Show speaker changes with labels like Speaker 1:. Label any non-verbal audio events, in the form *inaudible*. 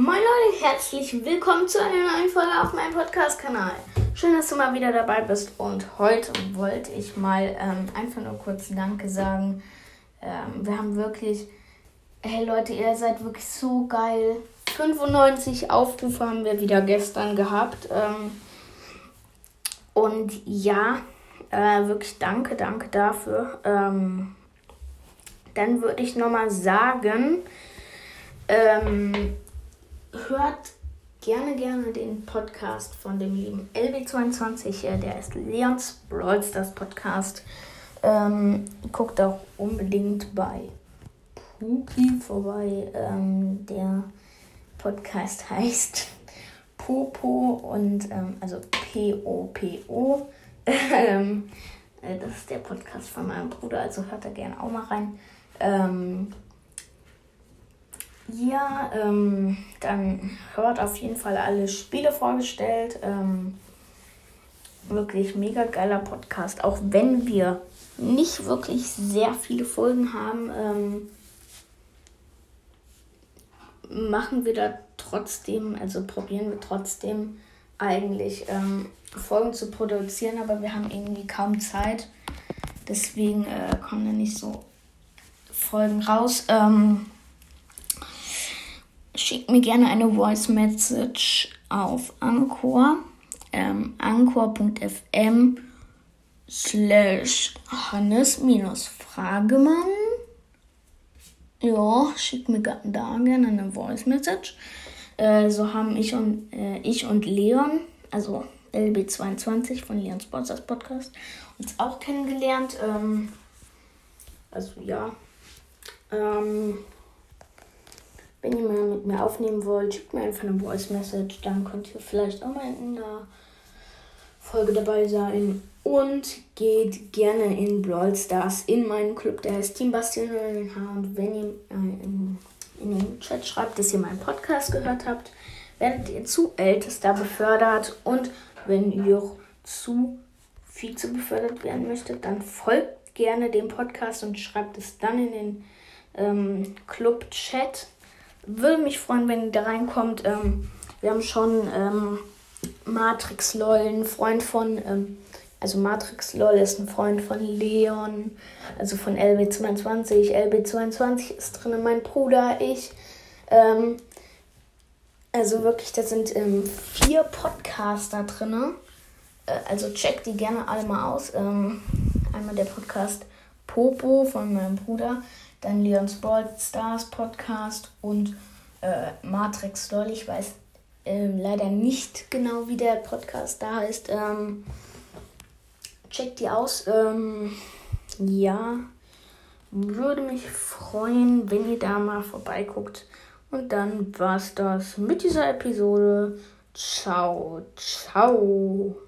Speaker 1: Moin Leute, herzlich willkommen zu einer neuen Folge auf meinem Podcast-Kanal. Schön, dass du mal wieder dabei bist und heute wollte ich mal ähm, einfach nur kurz Danke sagen. Ähm, wir haben wirklich, hey Leute, ihr seid wirklich so geil. 95 Aufrufe haben wir wieder gestern gehabt. Ähm, und ja, äh, wirklich danke, danke dafür. Ähm, dann würde ich nochmal sagen, ähm, hört gerne, gerne den Podcast von dem lieben LB22. Äh, der ist Leons Brawl Stars Podcast. Ähm, guckt auch unbedingt bei Puki vorbei. Ähm, der Podcast *laughs* heißt Popo und ähm, also P-O-P-O. Ähm, äh, das ist der Podcast von meinem Bruder, also hört da gerne auch mal rein. Ja, ähm, dann hört auf jeden Fall alle Spiele vorgestellt. Ähm, wirklich mega geiler Podcast. Auch wenn wir nicht wirklich sehr viele Folgen haben, ähm, machen wir da trotzdem, also probieren wir trotzdem eigentlich ähm, Folgen zu produzieren, aber wir haben irgendwie kaum Zeit. Deswegen äh, kommen da nicht so Folgen raus. Ähm, schickt mir gerne eine Voice Message auf Anchor. Ähm, anchor.fm slash Hannes-Fragemann. Ja, schickt mir da gerne eine Voice Message. Äh, so haben ich und, äh, ich und Leon, also LB22 von Leon Sports Podcast, uns auch kennengelernt. Ähm, also ja. Ähm, wenn ihr mal mit mir aufnehmen wollt, schickt mir einfach eine Voice Message. Dann könnt ihr vielleicht auch mal in der Folge dabei sein. Und geht gerne in Brawl Stars in meinen Club, der heißt Team Bastion Und wenn ihr äh, in, den Chat schreibt, dass ihr meinen Podcast gehört habt, werdet ihr zu Ältester befördert. Und wenn ihr zu Vize befördert werden möchtet, dann folgt gerne dem Podcast und schreibt es dann in den ähm, Club-Chat würde mich freuen, wenn ihr da reinkommt. Ähm, wir haben schon ähm, Matrix LOL, ein Freund von, ähm, also Matrix LOL ist ein Freund von Leon, also von LB22. LB22 ist drin, mein Bruder, ich. Ähm, also wirklich, da sind ähm, vier Podcaster drin. Äh, also checkt die gerne alle mal aus. Ähm, einmal der Podcast Popo von meinem Bruder dann Leons Brawl Stars Podcast und äh, Matrix LOL. Ich weiß ähm, leider nicht genau, wie der Podcast da heißt. Ähm, checkt die aus. Ähm, ja, würde mich freuen, wenn ihr da mal vorbeiguckt. Und dann war's das mit dieser Episode. Ciao, ciao.